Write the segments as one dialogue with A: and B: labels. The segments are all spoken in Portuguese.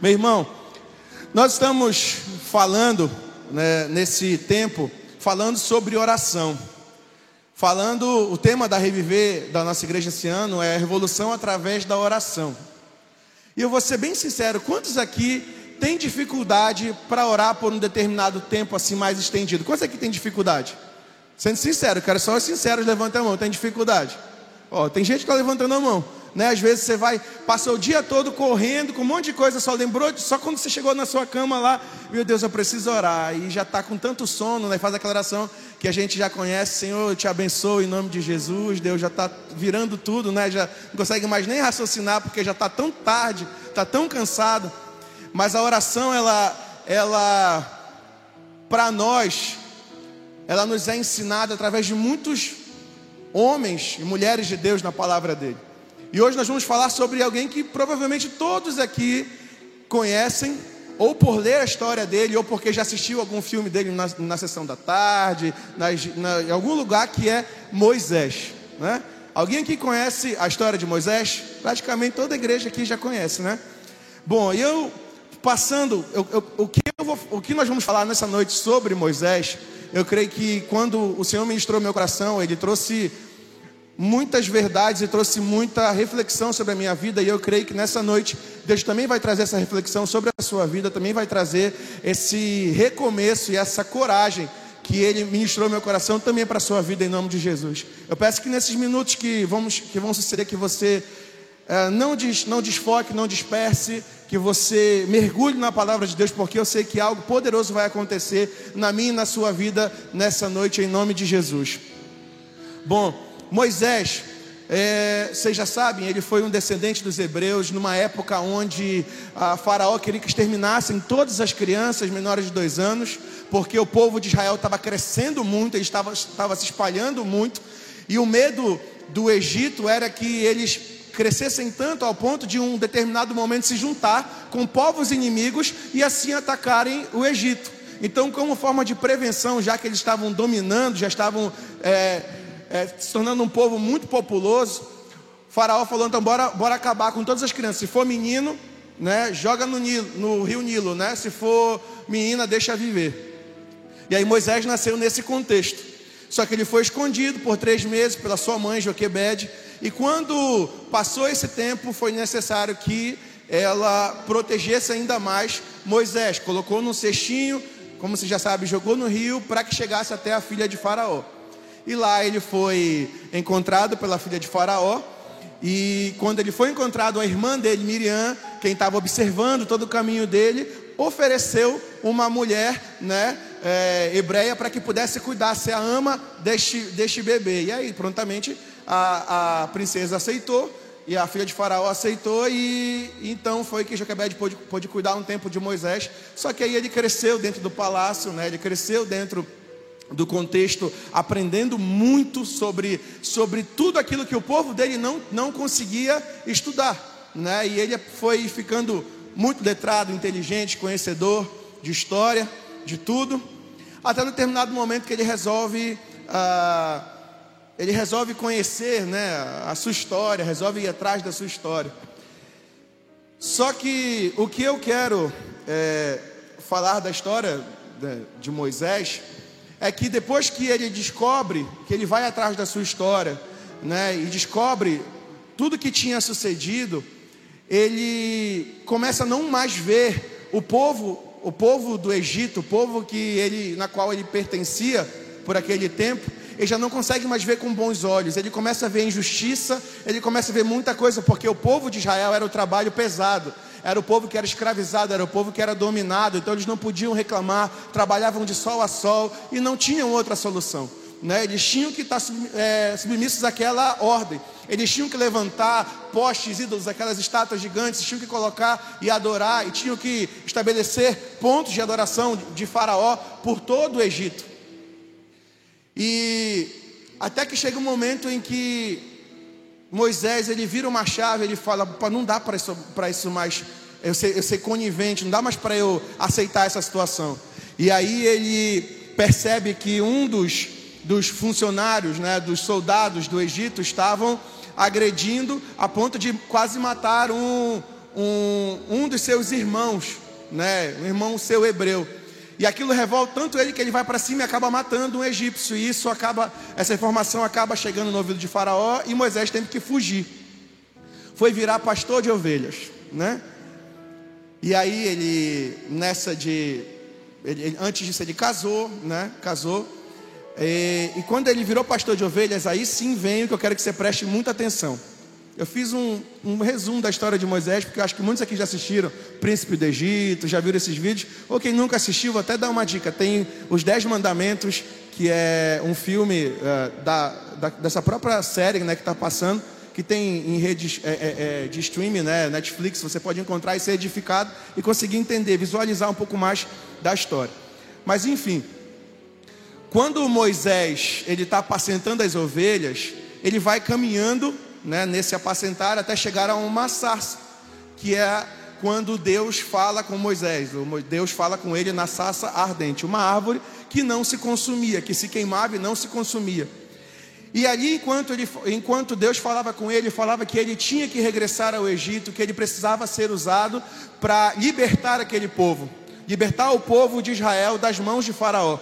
A: Meu irmão, nós estamos falando né, nesse tempo, falando sobre oração. Falando, o tema da Reviver da nossa igreja esse ano é a revolução através da oração. E eu vou ser bem sincero, quantos aqui têm dificuldade para orar por um determinado tempo assim mais estendido? Quantos aqui têm dificuldade? Sendo sincero, quero só os sinceros levantem a mão, tem dificuldade? Ó, tem gente que está levantando a mão. Né? Às vezes você vai, passa o dia todo correndo com um monte de coisa, só lembrou, só quando você chegou na sua cama lá, meu Deus, eu preciso orar. E já está com tanto sono, né? faz aquela oração que a gente já conhece, Senhor, eu te abençoo em nome de Jesus. Deus já está virando tudo, né? já não consegue mais nem raciocinar, porque já está tão tarde, está tão cansado. Mas a oração, ela, ela para nós, ela nos é ensinada através de muitos homens e mulheres de Deus na palavra dele. E hoje nós vamos falar sobre alguém que provavelmente todos aqui conhecem, ou por ler a história dele, ou porque já assistiu algum filme dele na, na sessão da tarde, nas, na, em algum lugar que é Moisés. Né? Alguém aqui conhece a história de Moisés? Praticamente toda igreja aqui já conhece, né? Bom, eu passando, eu, eu, o, que eu vou, o que nós vamos falar nessa noite sobre Moisés, eu creio que quando o Senhor ministrou meu coração, Ele trouxe muitas verdades e trouxe muita reflexão sobre a minha vida. E eu creio que nessa noite Deus também vai trazer essa reflexão sobre a sua vida, também vai trazer esse recomeço e essa coragem que Ele ministrou meu coração também para a sua vida em nome de Jesus. Eu peço que nesses minutos que, vamos, que vão suceder, que você é, não, des, não desfoque, não disperse, que você mergulhe na palavra de Deus, porque eu sei que algo poderoso vai acontecer na minha e na sua vida nessa noite, em nome de Jesus. Bom, Moisés, é, vocês já sabem, ele foi um descendente dos hebreus numa época onde a Faraó queria que exterminassem todas as crianças menores de dois anos, porque o povo de Israel estava crescendo muito, ele estava, estava se espalhando muito, e o medo do Egito era que eles crescessem tanto ao ponto de um determinado momento se juntar com povos inimigos e assim atacarem o Egito. Então, como forma de prevenção, já que eles estavam dominando, já estavam é, é, se tornando um povo muito populoso, o faraó falou, então bora, bora acabar com todas as crianças. Se for menino, né, joga no, Nilo, no rio Nilo, né? Se for menina, deixa viver. E aí Moisés nasceu nesse contexto. Só que ele foi escondido por três meses pela sua mãe, Joquebede. E quando passou esse tempo, foi necessário que ela protegesse ainda mais Moisés. Colocou num cestinho, como você já sabe, jogou no rio para que chegasse até a filha de Faraó. E lá ele foi encontrado pela filha de Faraó. E quando ele foi encontrado, a irmã dele, Miriam, quem estava observando todo o caminho dele, ofereceu uma mulher né, é, hebreia para que pudesse cuidar, ser a ama deste, deste bebê. E aí, prontamente, a, a princesa aceitou. E a filha de Faraó aceitou, e então foi que Joquebede pôde, pôde cuidar um tempo de Moisés. Só que aí ele cresceu dentro do palácio, né? ele cresceu dentro do contexto, aprendendo muito sobre, sobre tudo aquilo que o povo dele não, não conseguia estudar. Né? E ele foi ficando muito letrado, inteligente, conhecedor de história, de tudo, até um determinado momento que ele resolve. Ah, ele resolve conhecer né, a sua história, resolve ir atrás da sua história. Só que o que eu quero é, falar da história de Moisés é que depois que ele descobre, que ele vai atrás da sua história, né, e descobre tudo que tinha sucedido, ele começa a não mais ver o povo, o povo do Egito, o povo que ele, na qual ele pertencia por aquele tempo, ele já não consegue mais ver com bons olhos. Ele começa a ver injustiça, ele começa a ver muita coisa, porque o povo de Israel era o trabalho pesado era o povo que era escravizado, era o povo que era dominado, então eles não podiam reclamar, trabalhavam de sol a sol e não tinham outra solução. Né? Eles tinham que estar é, submissos àquela ordem, eles tinham que levantar postes, ídolos, aquelas estátuas gigantes, tinham que colocar e adorar, e tinham que estabelecer pontos de adoração de Faraó por todo o Egito. E até que chega um momento em que Moisés ele vira uma chave, ele fala: não dá para isso, isso mais, eu ser, eu ser conivente, não dá mais para eu aceitar essa situação. E aí ele percebe que um dos, dos funcionários, né, dos soldados do Egito estavam agredindo a ponto de quase matar um, um, um dos seus irmãos, né, um irmão seu hebreu. E aquilo revolta tanto ele que ele vai para cima e acaba matando um egípcio. E isso acaba, essa informação acaba chegando no ouvido de Faraó e Moisés teve que fugir. Foi virar pastor de ovelhas, né? E aí ele nessa de ele, antes disso ele casou, né? Casou. E, e quando ele virou pastor de ovelhas, aí sim vem o que eu quero que você preste muita atenção. Eu fiz um, um, resumo da história de Moisés, porque eu acho que muitos aqui já assistiram Príncipe do Egito, já viram esses vídeos. Ou quem nunca assistiu, vou até dar uma dica: tem os Dez Mandamentos, que é um filme uh, da, da, dessa própria série né, que está passando, que tem em redes é, é, de streaming, né, Netflix, você pode encontrar e ser edificado e conseguir entender, visualizar um pouco mais da história. Mas enfim, quando Moisés está apacentando as ovelhas, ele vai caminhando né, nesse apacentar até chegar a uma sarça, que é quando Deus fala com Moisés. Deus fala com ele na sarça ardente, uma árvore que não se consumia, que se queimava e não se consumia. E ali, enquanto, ele, enquanto Deus falava com ele, falava que ele tinha que regressar ao Egito, que ele precisava ser usado para libertar aquele povo, libertar o povo de Israel das mãos de Faraó.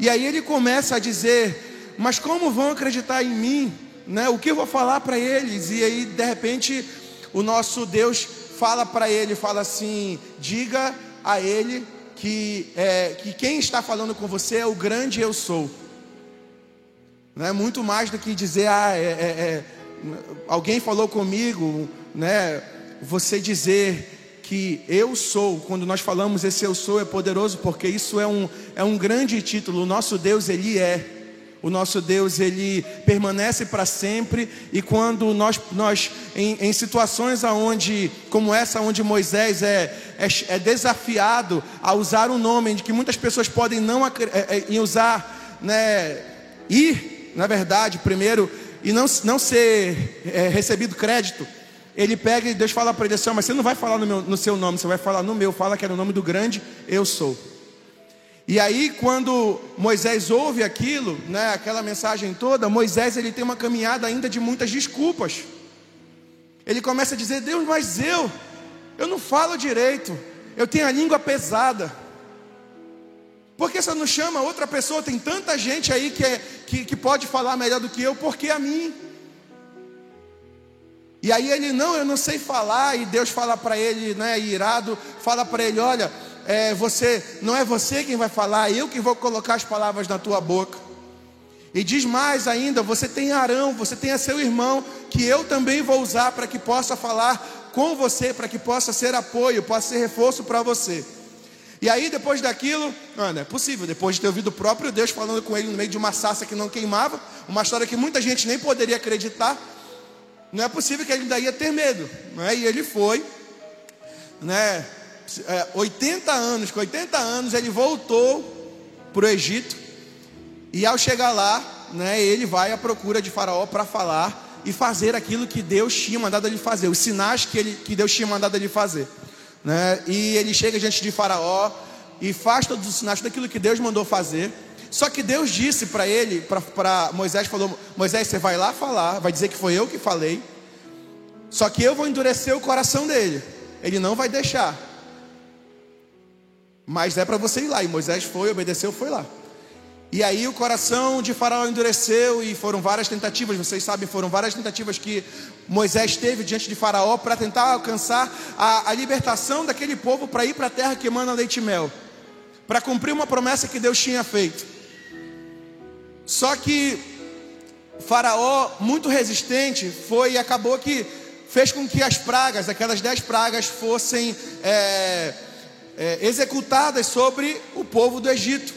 A: E aí ele começa a dizer: Mas como vão acreditar em mim? Né? O que eu vou falar para eles? E aí, de repente, o nosso Deus fala para ele, fala assim: diga a ele que, é, que quem está falando com você é o grande eu sou. Não é muito mais do que dizer, ah, é, é, é, alguém falou comigo, né? Você dizer que eu sou, quando nós falamos esse eu sou é poderoso, porque isso é um, é um grande título. O nosso Deus, Ele é. O nosso Deus, ele permanece para sempre, e quando nós, nós em, em, situações aonde, como essa, onde Moisés é, é, é, desafiado a usar um nome de que muitas pessoas podem não é, é, usar, né, ir, na verdade, primeiro, e não, não ser é, recebido crédito, ele pega e Deus fala para ele assim: Mas você não vai falar no, meu, no seu nome, você vai falar no meu, fala que é o nome do grande eu sou. E aí, quando Moisés ouve aquilo, né, aquela mensagem toda, Moisés ele tem uma caminhada ainda de muitas desculpas. Ele começa a dizer: Deus, mas eu, eu não falo direito, eu tenho a língua pesada. Por que você não chama outra pessoa? Tem tanta gente aí que, é, que, que pode falar melhor do que eu, por que a mim? E aí ele, não, eu não sei falar, e Deus fala para ele, né, irado, fala para ele: olha, é, você, não é você quem vai falar, eu que vou colocar as palavras na tua boca. E diz mais ainda: você tem Arão, você tem a seu irmão, que eu também vou usar para que possa falar com você, para que possa ser apoio, possa ser reforço para você. E aí, depois daquilo, não, é possível, depois de ter ouvido o próprio Deus falando com ele no meio de uma sarça que não queimava, uma história que muita gente nem poderia acreditar, não é possível que ele ainda ia ter medo, não é? E ele foi, né? É, 80 anos, com 80 anos, ele voltou para o Egito. E ao chegar lá, né, ele vai à procura de Faraó para falar e fazer aquilo que Deus tinha mandado ele fazer, os sinais que, ele, que Deus tinha mandado ele fazer. Né? E ele chega diante de Faraó e faz todos os sinais daquilo que Deus mandou fazer. Só que Deus disse para ele, para Moisés, falou: Moisés, você vai lá falar, vai dizer que foi eu que falei. Só que eu vou endurecer o coração dele. Ele não vai deixar. Mas é para você ir lá. E Moisés foi, obedeceu, foi lá. E aí o coração de Faraó endureceu e foram várias tentativas, vocês sabem, foram várias tentativas que Moisés teve diante de Faraó para tentar alcançar a, a libertação daquele povo para ir para a terra que emana leite e mel, para cumprir uma promessa que Deus tinha feito. Só que Faraó, muito resistente, foi e acabou que fez com que as pragas, aquelas dez pragas, fossem. É, é, executadas sobre o povo do Egito.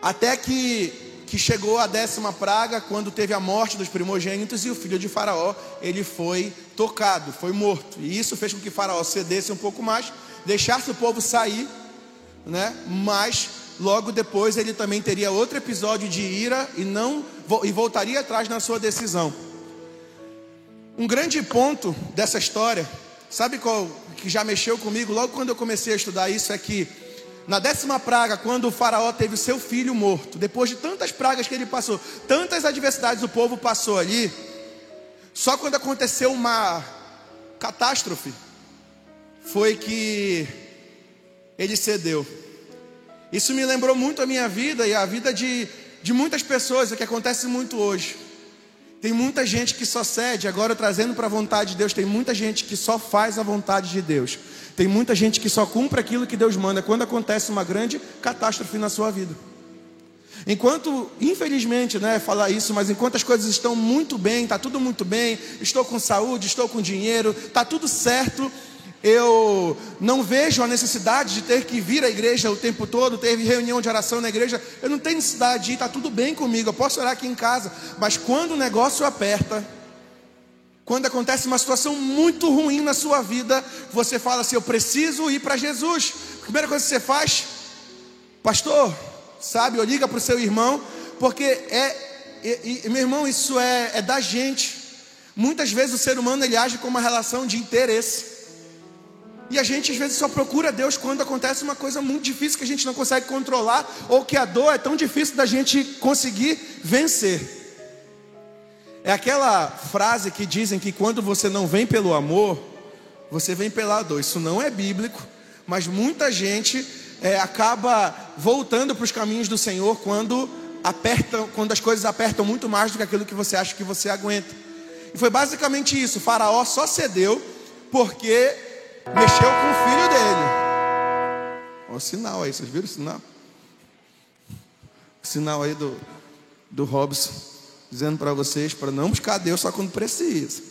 A: Até que, que chegou a décima praga, quando teve a morte dos primogênitos, e o filho de Faraó ele foi tocado, foi morto. E isso fez com que Faraó cedesse um pouco mais, deixasse o povo sair, né? mas logo depois ele também teria outro episódio de ira e não e voltaria atrás na sua decisão. Um grande ponto dessa história, sabe qual que já mexeu comigo logo quando eu comecei a estudar isso é que na décima praga, quando o faraó teve o seu filho morto, depois de tantas pragas que ele passou, tantas adversidades o povo passou ali, só quando aconteceu uma catástrofe foi que ele cedeu. Isso me lembrou muito a minha vida e a vida de, de muitas pessoas, é que acontece muito hoje. Tem muita gente que só cede, agora trazendo para a vontade de Deus, tem muita gente que só faz a vontade de Deus. Tem muita gente que só cumpre aquilo que Deus manda quando acontece uma grande catástrofe na sua vida. Enquanto, infelizmente, né, falar isso, mas enquanto as coisas estão muito bem, está tudo muito bem, estou com saúde, estou com dinheiro, está tudo certo, eu não vejo a necessidade de ter que vir à igreja o tempo todo, ter reunião de oração na igreja, eu não tenho necessidade de ir, está tudo bem comigo, eu posso orar aqui em casa, mas quando o negócio aperta, quando acontece uma situação muito ruim na sua vida, você fala assim: Eu preciso ir para Jesus. A primeira coisa que você faz, pastor, sabe, ou liga para o seu irmão, porque é, e, e, meu irmão, isso é, é da gente. Muitas vezes o ser humano ele age com uma relação de interesse. E a gente às vezes só procura Deus quando acontece uma coisa muito difícil que a gente não consegue controlar, ou que a dor é tão difícil da gente conseguir vencer. É aquela frase que dizem que quando você não vem pelo amor, você vem pela dor. Isso não é bíblico, mas muita gente é, acaba voltando para os caminhos do Senhor quando apertam, quando as coisas apertam muito mais do que aquilo que você acha que você aguenta. E foi basicamente isso. O faraó só cedeu porque mexeu com o filho dele. O sinal aí, vocês viram o sinal? O sinal aí do, do Robson, dizendo para vocês para não buscar Deus só quando precisa.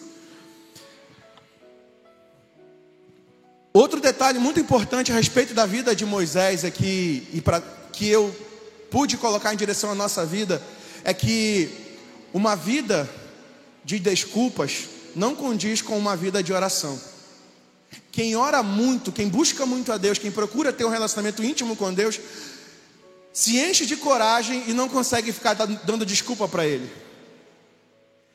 A: Outro detalhe muito importante a respeito da vida de Moisés aqui e para que eu pude colocar em direção à nossa vida é que uma vida de desculpas não condiz com uma vida de oração. Quem ora muito, quem busca muito a Deus, quem procura ter um relacionamento íntimo com Deus, se enche de coragem e não consegue ficar dando desculpa para Ele.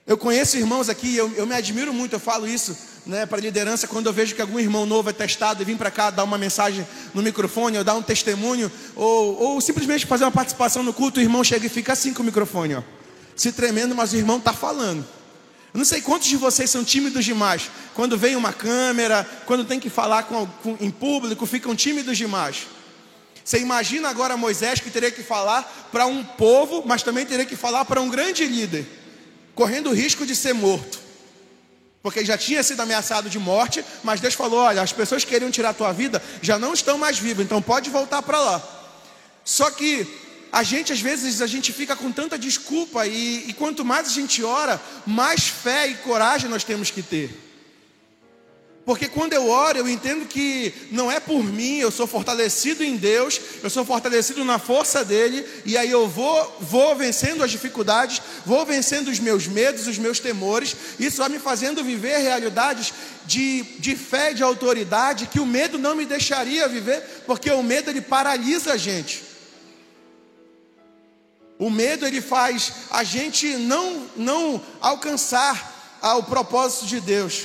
A: Eu conheço irmãos aqui, eu, eu me admiro muito, eu falo isso né, para liderança, quando eu vejo que algum irmão novo é testado e vem para cá dar uma mensagem no microfone, ou dar um testemunho, ou, ou simplesmente fazer uma participação no culto, o irmão chega e fica assim com o microfone, ó, se tremendo, mas o irmão está falando. Eu não sei quantos de vocês são tímidos demais. Quando vem uma câmera, quando tem que falar com, com, em público, ficam tímidos demais. Você imagina agora Moisés que teria que falar para um povo, mas também teria que falar para um grande líder, correndo o risco de ser morto. Porque já tinha sido ameaçado de morte, mas Deus falou: olha, as pessoas que queriam tirar a tua vida já não estão mais vivas, então pode voltar para lá. Só que a gente, às vezes, a gente fica com tanta desculpa, e, e quanto mais a gente ora, mais fé e coragem nós temos que ter. Porque quando eu oro, eu entendo que não é por mim, eu sou fortalecido em Deus, eu sou fortalecido na força dele, e aí eu vou, vou vencendo as dificuldades, vou vencendo os meus medos, os meus temores, isso vai me fazendo viver realidades de, de fé, de autoridade, que o medo não me deixaria viver, porque o medo ele paralisa a gente. O medo ele faz a gente não, não alcançar o propósito de Deus.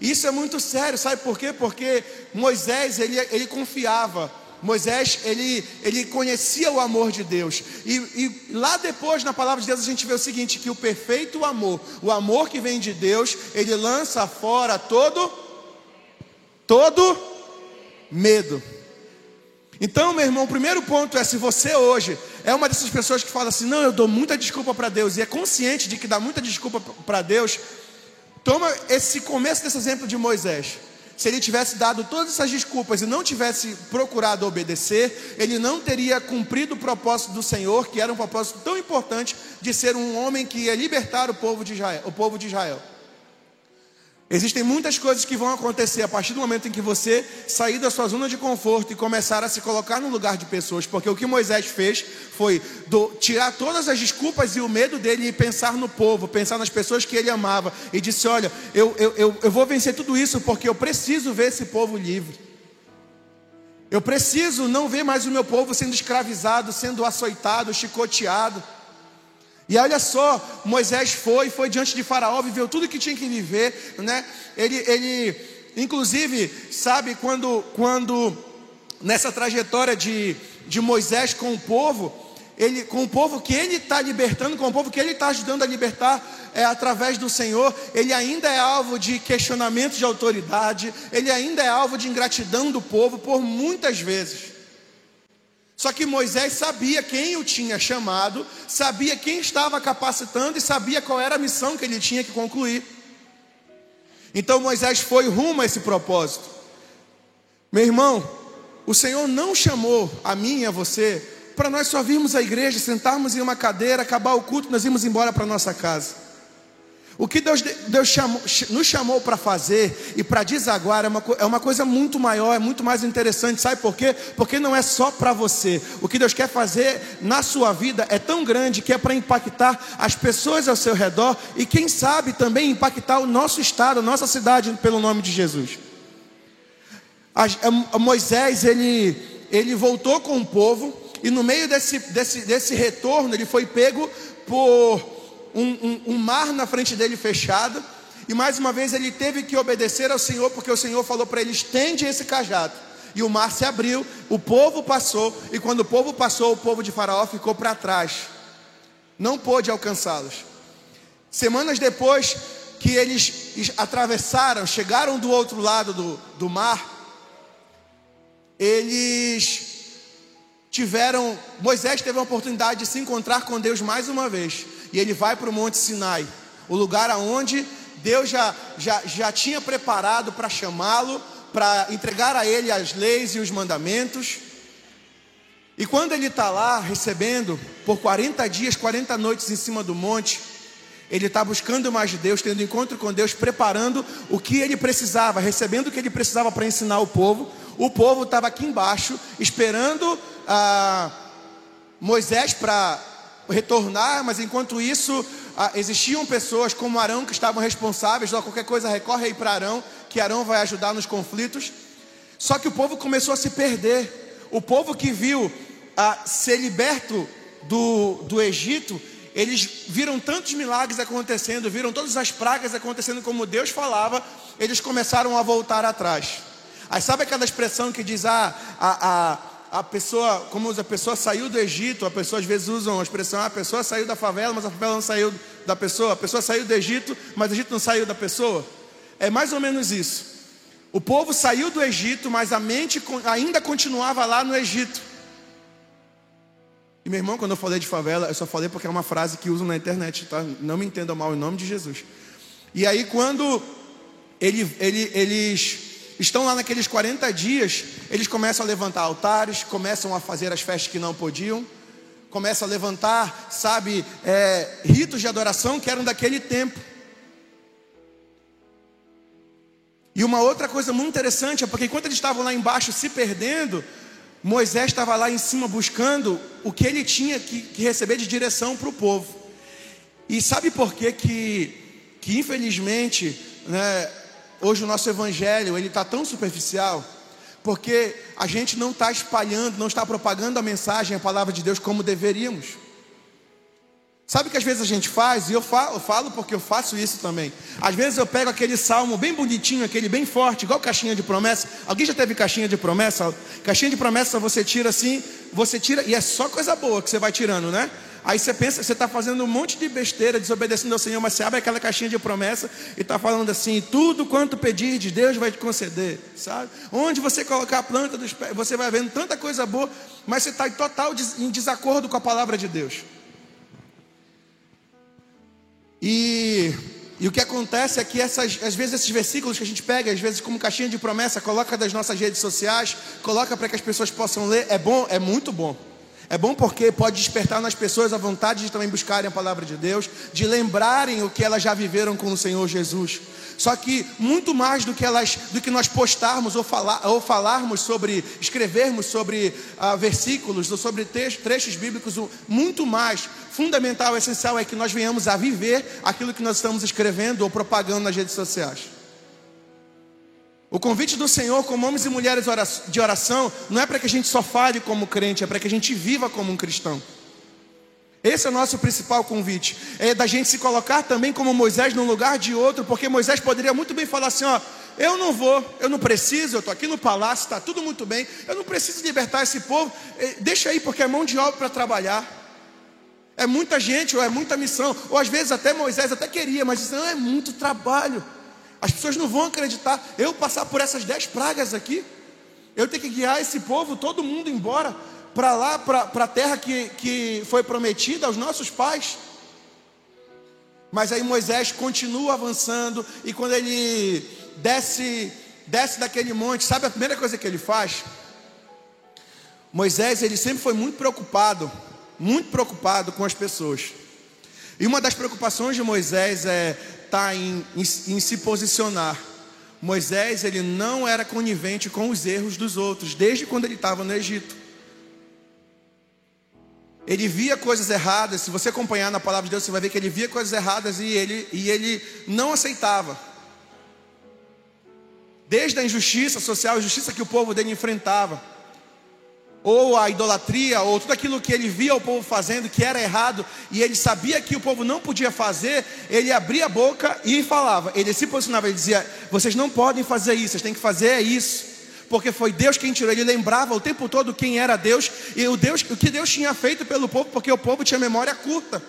A: Isso é muito sério, sabe por quê? Porque Moisés, ele, ele confiava. Moisés, ele, ele conhecia o amor de Deus. E, e, lá depois, na palavra de Deus, a gente vê o seguinte: que o perfeito amor, o amor que vem de Deus, ele lança fora todo, todo medo. Então, meu irmão, o primeiro ponto é: se você hoje é uma dessas pessoas que fala assim, não, eu dou muita desculpa para Deus, e é consciente de que dá muita desculpa para Deus, Toma esse começo desse exemplo de Moisés. Se ele tivesse dado todas essas desculpas e não tivesse procurado obedecer, ele não teria cumprido o propósito do Senhor, que era um propósito tão importante de ser um homem que ia libertar o povo de Israel. O povo de Israel. Existem muitas coisas que vão acontecer a partir do momento em que você sair da sua zona de conforto e começar a se colocar no lugar de pessoas, porque o que Moisés fez foi do, tirar todas as desculpas e o medo dele e pensar no povo, pensar nas pessoas que ele amava, e disse: Olha, eu, eu, eu, eu vou vencer tudo isso porque eu preciso ver esse povo livre. Eu preciso não ver mais o meu povo sendo escravizado, sendo açoitado, chicoteado. E olha só, Moisés foi, foi diante de Faraó, viveu tudo que tinha que viver, né? Ele, ele, inclusive, sabe quando, quando nessa trajetória de, de Moisés com o povo, ele, com o povo que ele está libertando, com o povo que ele está ajudando a libertar é, através do Senhor, ele ainda é alvo de questionamento de autoridade, ele ainda é alvo de ingratidão do povo por muitas vezes. Só que Moisés sabia quem o tinha chamado, sabia quem estava capacitando e sabia qual era a missão que ele tinha que concluir. Então Moisés foi rumo a esse propósito. Meu irmão, o Senhor não chamou a mim e a você para nós só virmos à igreja, sentarmos em uma cadeira, acabar o culto, nós irmos embora para nossa casa. O que Deus, Deus chamou, nos chamou para fazer e para desaguar é uma, é uma coisa muito maior, é muito mais interessante. Sabe por quê? Porque não é só para você. O que Deus quer fazer na sua vida é tão grande que é para impactar as pessoas ao seu redor e, quem sabe, também impactar o nosso estado, a nossa cidade, pelo nome de Jesus. A, a Moisés, ele, ele voltou com o povo e no meio desse, desse, desse retorno, ele foi pego por um, um, um mar na frente dele fechado. E mais uma vez ele teve que obedecer ao Senhor, porque o Senhor falou para ele: estende esse cajado. E o mar se abriu, o povo passou, e quando o povo passou, o povo de Faraó ficou para trás, não pôde alcançá-los. Semanas depois que eles atravessaram, chegaram do outro lado do, do mar, eles tiveram, Moisés teve a oportunidade de se encontrar com Deus mais uma vez e ele vai para o Monte Sinai, o lugar aonde Deus já, já, já tinha preparado para chamá-lo, para entregar a ele as leis e os mandamentos. E quando ele está lá recebendo por 40 dias, 40 noites em cima do monte, ele está buscando mais de Deus, tendo encontro com Deus, preparando o que ele precisava, recebendo o que ele precisava para ensinar o povo. O povo estava aqui embaixo, esperando ah, Moisés para retornar, mas enquanto isso ah, existiam pessoas como Arão que estavam responsáveis, ou qualquer coisa recorre aí para Arão, que Arão vai ajudar nos conflitos. Só que o povo começou a se perder. O povo que viu ah, ser liberto do, do Egito, eles viram tantos milagres acontecendo, viram todas as pragas acontecendo como Deus falava, eles começaram a voltar atrás. Aí sabe aquela expressão que diz: ah, a, a a pessoa, como a pessoa saiu do Egito, a pessoa às vezes usam a expressão, ah, a pessoa saiu da favela, mas a favela não saiu da pessoa, a pessoa saiu do Egito, mas o Egito não saiu da pessoa. É mais ou menos isso. O povo saiu do Egito, mas a mente ainda continuava lá no Egito. E meu irmão, quando eu falei de favela, eu só falei porque é uma frase que usam na internet, tá? Não me entendam mal em nome de Jesus. E aí quando ele, ele, eles estão lá naqueles 40 dias, eles começam a levantar altares, começam a fazer as festas que não podiam, começam a levantar, sabe, é, ritos de adoração que eram daquele tempo. E uma outra coisa muito interessante é porque enquanto eles estavam lá embaixo se perdendo, Moisés estava lá em cima buscando o que ele tinha que, que receber de direção para o povo. E sabe por que que, que infelizmente, né, Hoje o nosso evangelho ele está tão superficial porque a gente não está espalhando, não está propagando a mensagem, a palavra de Deus como deveríamos. Sabe que às vezes a gente faz? E eu falo, eu falo, porque eu faço isso também. Às vezes eu pego aquele salmo bem bonitinho, aquele bem forte, igual caixinha de promessa. Alguém já teve caixinha de promessa? Caixinha de promessa você tira assim, você tira, e é só coisa boa que você vai tirando, né? Aí você pensa, você está fazendo um monte de besteira, desobedecendo ao Senhor, mas você abre aquela caixinha de promessa e está falando assim: tudo quanto pedir de Deus vai te conceder, sabe? Onde você colocar a planta dos pés, você vai vendo tanta coisa boa, mas você está em total em desacordo com a palavra de Deus. E, e o que acontece é que essas, às vezes esses versículos que a gente pega, às vezes como caixinha de promessa, coloca das nossas redes sociais, coloca para que as pessoas possam ler, é bom, é muito bom. É bom porque pode despertar nas pessoas a vontade de também buscarem a palavra de Deus, de lembrarem o que elas já viveram com o Senhor Jesus. Só que muito mais do que elas, do que nós postarmos ou, falar, ou falarmos sobre, escrevermos sobre ah, versículos ou sobre trechos, bíblicos, muito mais fundamental, essencial é que nós venhamos a viver aquilo que nós estamos escrevendo ou propagando nas redes sociais. O convite do Senhor como homens e mulheres de oração não é para que a gente só fale como crente, é para que a gente viva como um cristão. Esse é o nosso principal convite. É da gente se colocar também como Moisés no lugar de outro, porque Moisés poderia muito bem falar assim: ó, eu não vou, eu não preciso, eu estou aqui no palácio, está tudo muito bem, eu não preciso libertar esse povo, eh, deixa aí, porque é mão de obra para trabalhar. é muita gente, ou é muita missão, ou às vezes até Moisés até queria, mas disse, não, é muito trabalho. As pessoas não vão acreditar. Eu passar por essas dez pragas aqui, eu tenho que guiar esse povo, todo mundo embora, para lá, para a terra que, que foi prometida aos nossos pais. Mas aí Moisés continua avançando, e quando ele desce, desce daquele monte, sabe a primeira coisa que ele faz? Moisés, ele sempre foi muito preocupado, muito preocupado com as pessoas. E uma das preocupações de Moisés é tá em, em, em se posicionar. Moisés, ele não era conivente com os erros dos outros, desde quando ele estava no Egito. Ele via coisas erradas, se você acompanhar na palavra de Deus, você vai ver que ele via coisas erradas e ele, e ele não aceitava. Desde a injustiça social, a injustiça que o povo dele enfrentava, ou a idolatria, ou tudo aquilo que ele via o povo fazendo que era errado, e ele sabia que o povo não podia fazer, ele abria a boca e falava. Ele se posicionava, ele dizia: Vocês não podem fazer isso, vocês têm que fazer isso porque foi Deus quem tirou. Ele lembrava o tempo todo quem era Deus e o, Deus, o que Deus tinha feito pelo povo, porque o povo tinha memória curta.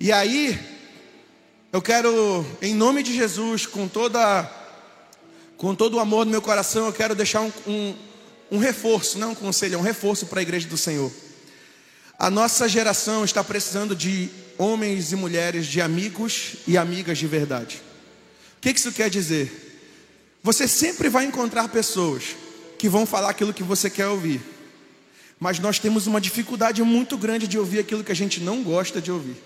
A: E aí, eu quero, em nome de Jesus, com toda, com todo o amor no meu coração, eu quero deixar um, um, um reforço, não um conselho, é um reforço para a igreja do Senhor. A nossa geração está precisando de homens e mulheres, de amigos e amigas de verdade. O que isso quer dizer? Você sempre vai encontrar pessoas que vão falar aquilo que você quer ouvir. Mas nós temos uma dificuldade muito grande de ouvir aquilo que a gente não gosta de ouvir.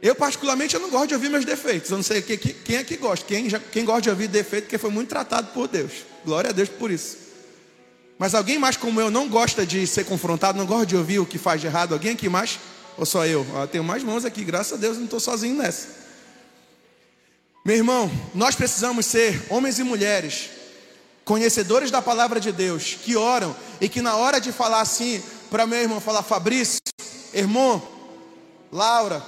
A: Eu, particularmente, eu não gosto de ouvir meus defeitos. Eu não sei quem é que gosta. Quem, já, quem gosta de ouvir defeito, porque foi muito tratado por Deus. Glória a Deus por isso. Mas alguém mais como eu não gosta de ser confrontado, não gosta de ouvir o que faz de errado? Alguém aqui mais? Ou só eu? Eu tenho mais mãos aqui, graças a Deus, não estou sozinho nessa. Meu irmão, nós precisamos ser homens e mulheres conhecedores da palavra de Deus, que oram e que na hora de falar assim para meu irmão falar Fabrício, irmão, Laura,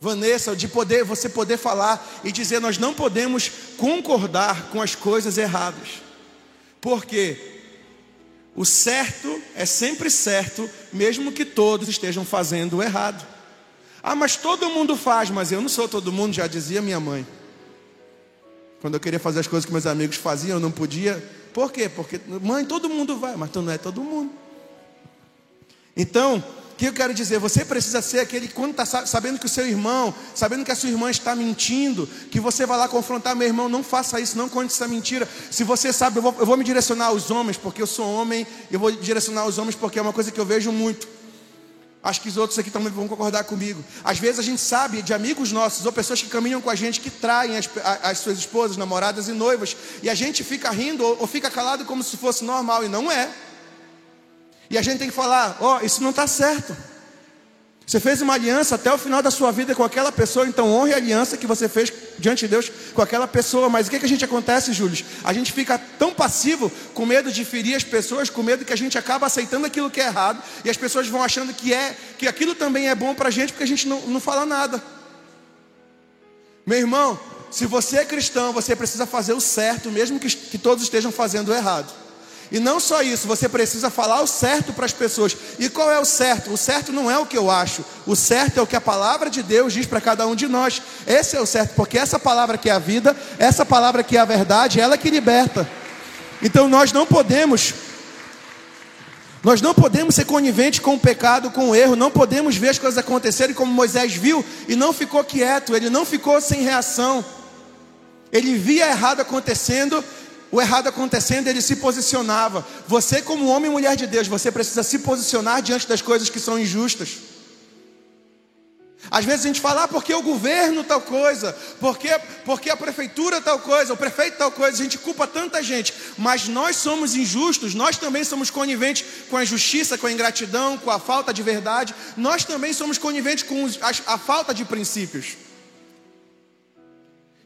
A: Vanessa, de poder você poder falar e dizer nós não podemos concordar com as coisas erradas. Porque o certo é sempre certo, mesmo que todos estejam fazendo o errado. Ah, mas todo mundo faz, mas eu não sou todo mundo, já dizia minha mãe. Quando eu queria fazer as coisas que meus amigos faziam, eu não podia. Por quê? Porque, mãe, todo mundo vai, mas tu não é todo mundo. Então, que eu quero dizer? Você precisa ser aquele, quando está sabendo que o seu irmão, sabendo que a sua irmã está mentindo, que você vai lá confrontar meu irmão, não faça isso, não conte essa mentira. Se você sabe, eu vou, eu vou me direcionar aos homens, porque eu sou homem, eu vou direcionar aos homens, porque é uma coisa que eu vejo muito. Acho que os outros aqui também vão concordar comigo. Às vezes a gente sabe de amigos nossos ou pessoas que caminham com a gente que traem as, as suas esposas, namoradas e noivas, e a gente fica rindo ou, ou fica calado como se fosse normal, e não é. E a gente tem que falar: ó, oh, isso não está certo. Você fez uma aliança até o final da sua vida com aquela pessoa, então honre a aliança que você fez diante de Deus com aquela pessoa. Mas o que, que a gente acontece, Júlio? A gente fica tão passivo, com medo de ferir as pessoas, com medo que a gente acaba aceitando aquilo que é errado, e as pessoas vão achando que é que aquilo também é bom para a gente, porque a gente não, não fala nada. Meu irmão, se você é cristão, você precisa fazer o certo, mesmo que, que todos estejam fazendo o errado. E não só isso, você precisa falar o certo para as pessoas. E qual é o certo? O certo não é o que eu acho. O certo é o que a palavra de Deus diz para cada um de nós. Esse é o certo, porque essa palavra que é a vida, essa palavra que é a verdade, ela que liberta. Então nós não podemos nós não podemos ser coniventes com o pecado, com o erro, não podemos ver as coisas acontecerem como Moisés viu e não ficou quieto, ele não ficou sem reação. Ele via errado acontecendo o errado acontecendo, ele se posicionava. Você, como homem e mulher de Deus, você precisa se posicionar diante das coisas que são injustas. Às vezes a gente fala, ah, porque o governo tal coisa, porque, porque a prefeitura tal coisa, o prefeito tal coisa, a gente culpa tanta gente, mas nós somos injustos, nós também somos coniventes com a injustiça, com a ingratidão, com a falta de verdade, nós também somos coniventes com a, a falta de princípios.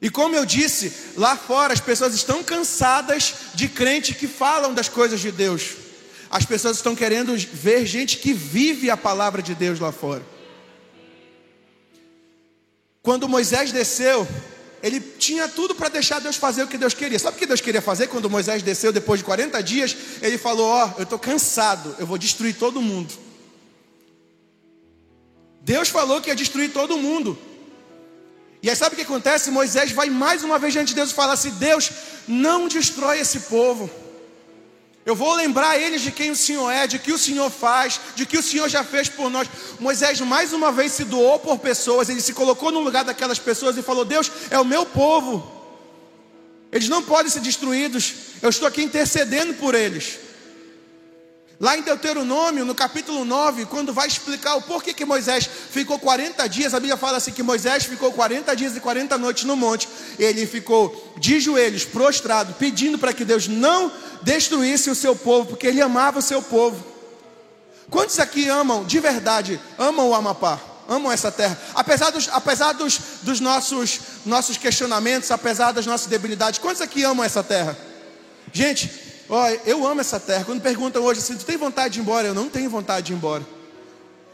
A: E como eu disse, lá fora as pessoas estão cansadas de crentes que falam das coisas de Deus. As pessoas estão querendo ver gente que vive a palavra de Deus lá fora. Quando Moisés desceu, ele tinha tudo para deixar Deus fazer o que Deus queria. Sabe o que Deus queria fazer quando Moisés desceu depois de 40 dias? Ele falou: Ó, oh, eu estou cansado, eu vou destruir todo mundo. Deus falou que ia destruir todo mundo. E aí sabe o que acontece? Moisés vai mais uma vez diante de Deus e fala assim: Deus, não destrói esse povo. Eu vou lembrar eles de quem o Senhor é, de que o Senhor faz, de que o Senhor já fez por nós. Moisés mais uma vez se doou por pessoas, ele se colocou no lugar daquelas pessoas e falou: Deus, é o meu povo, eles não podem ser destruídos, eu estou aqui intercedendo por eles. Lá em Deuteronômio, no capítulo 9, quando vai explicar o porquê que Moisés ficou 40 dias, a Bíblia fala assim que Moisés ficou 40 dias e 40 noites no monte. Ele ficou de joelhos, prostrado, pedindo para que Deus não destruísse o seu povo, porque ele amava o seu povo. Quantos aqui amam, de verdade, amam o Amapá? Amam essa terra? Apesar dos, apesar dos, dos nossos, nossos questionamentos, apesar das nossas debilidades, quantos aqui amam essa terra? Gente, Olha, eu amo essa terra. Quando perguntam hoje assim, tu tem vontade de ir embora? Eu não tenho vontade de ir embora.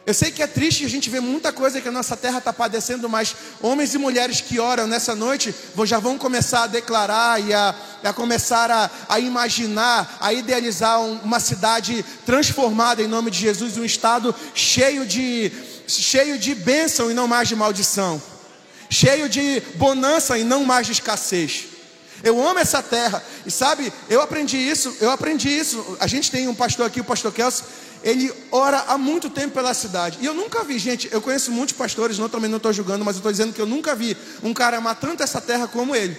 A: Eu sei que é triste a gente ver muita coisa que a nossa terra está padecendo, mas homens e mulheres que oram nessa noite já vão começar a declarar e a, a começar a, a, imaginar, a idealizar uma cidade transformada em nome de Jesus, um estado cheio de, cheio de bênção e não mais de maldição, cheio de bonança e não mais de escassez. Eu amo essa terra. E sabe, eu aprendi isso, eu aprendi isso. A gente tem um pastor aqui, o pastor Kelso, ele ora há muito tempo pela cidade. E eu nunca vi, gente, eu conheço muitos pastores, não também não estou julgando, mas eu estou dizendo que eu nunca vi um cara amar tanto essa terra como ele.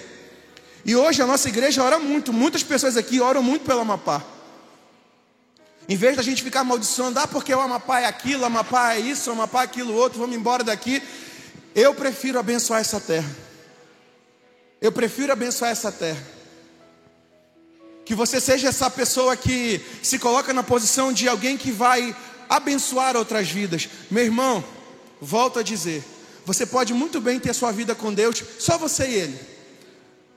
A: E hoje a nossa igreja ora muito, muitas pessoas aqui oram muito pelo Amapá. Em vez da gente ficar amaldiçoando, ah, porque o Amapá é aquilo, o Amapá é isso, o Amapá é aquilo outro, vamos embora daqui. Eu prefiro abençoar essa terra. Eu prefiro abençoar essa terra. Que você seja essa pessoa que se coloca na posição de alguém que vai abençoar outras vidas. Meu irmão, volto a dizer: você pode muito bem ter sua vida com Deus, só você e Ele.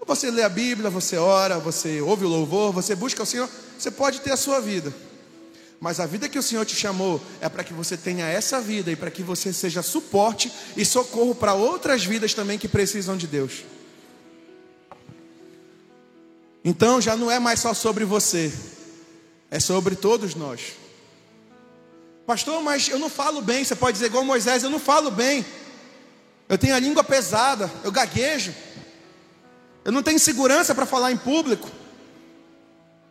A: Você lê a Bíblia, você ora, você ouve o louvor, você busca o Senhor, você pode ter a sua vida. Mas a vida que o Senhor te chamou é para que você tenha essa vida e para que você seja suporte e socorro para outras vidas também que precisam de Deus. Então já não é mais só sobre você, é sobre todos nós. Pastor, mas eu não falo bem. Você pode dizer igual Moisés: eu não falo bem. Eu tenho a língua pesada, eu gaguejo. Eu não tenho segurança para falar em público.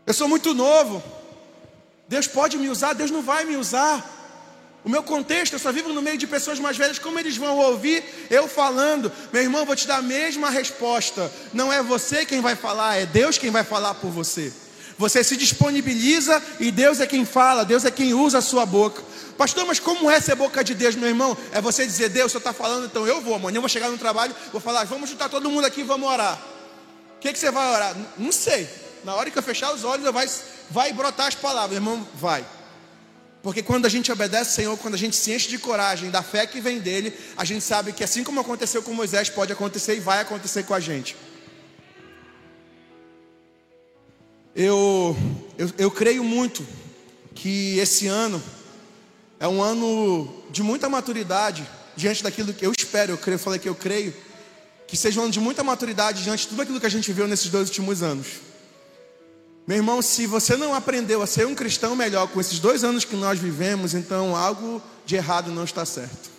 A: Eu sou muito novo. Deus pode me usar, Deus não vai me usar. O meu contexto, eu só vivo no meio de pessoas mais velhas, como eles vão ouvir eu falando? Meu irmão, vou te dar a mesma resposta. Não é você quem vai falar, é Deus quem vai falar por você. Você se disponibiliza e Deus é quem fala, Deus é quem usa a sua boca. Pastor, mas como é ser boca de Deus, meu irmão? É você dizer, Deus, você está falando, então eu vou. Amanhã eu vou chegar no trabalho, vou falar, vamos juntar todo mundo aqui e vamos orar. O que, que você vai orar? Não sei. Na hora que eu fechar os olhos, vai, vai brotar as palavras, irmão, vai. Porque quando a gente obedece ao Senhor, quando a gente se enche de coragem, da fé que vem dele, a gente sabe que assim como aconteceu com Moisés, pode acontecer e vai acontecer com a gente. Eu, eu, eu creio muito que esse ano é um ano de muita maturidade diante daquilo que eu espero, eu creio, falei que eu creio, que seja um ano de muita maturidade diante de tudo aquilo que a gente viu nesses dois últimos anos. Meu irmão, se você não aprendeu a ser um cristão melhor com esses dois anos que nós vivemos, então algo de errado não está certo.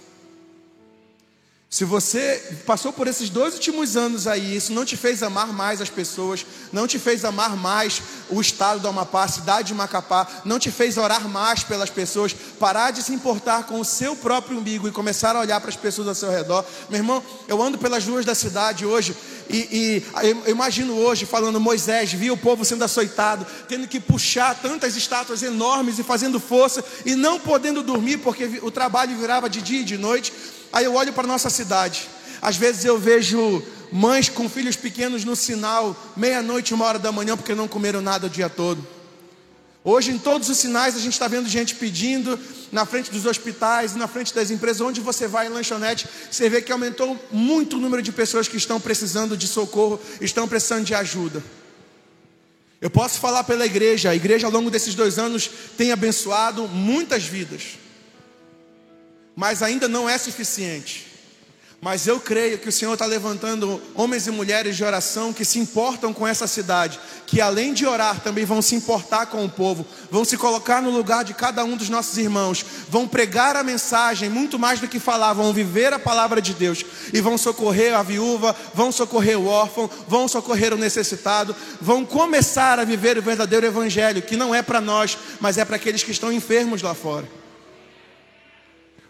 A: Se você passou por esses dois últimos anos aí, isso não te fez amar mais as pessoas, não te fez amar mais o estado do Amapá, a cidade de Macapá, não te fez orar mais pelas pessoas, parar de se importar com o seu próprio umbigo e começar a olhar para as pessoas ao seu redor. Meu irmão, eu ando pelas ruas da cidade hoje e, e eu imagino hoje falando Moisés, via o povo sendo açoitado, tendo que puxar tantas estátuas enormes e fazendo força e não podendo dormir porque o trabalho virava de dia e de noite. Aí eu olho para a nossa cidade. Às vezes eu vejo mães com filhos pequenos no sinal, meia-noite, uma hora da manhã, porque não comeram nada o dia todo. Hoje, em todos os sinais, a gente está vendo gente pedindo na frente dos hospitais, na frente das empresas, onde você vai em lanchonete, você vê que aumentou muito o número de pessoas que estão precisando de socorro, estão precisando de ajuda. Eu posso falar pela igreja, a igreja ao longo desses dois anos tem abençoado muitas vidas mas ainda não é suficiente. Mas eu creio que o Senhor está levantando homens e mulheres de oração que se importam com essa cidade, que além de orar também vão se importar com o povo, vão se colocar no lugar de cada um dos nossos irmãos, vão pregar a mensagem muito mais do que falar, vão viver a palavra de Deus e vão socorrer a viúva, vão socorrer o órfão, vão socorrer o necessitado, vão começar a viver o verdadeiro evangelho, que não é para nós, mas é para aqueles que estão enfermos lá fora.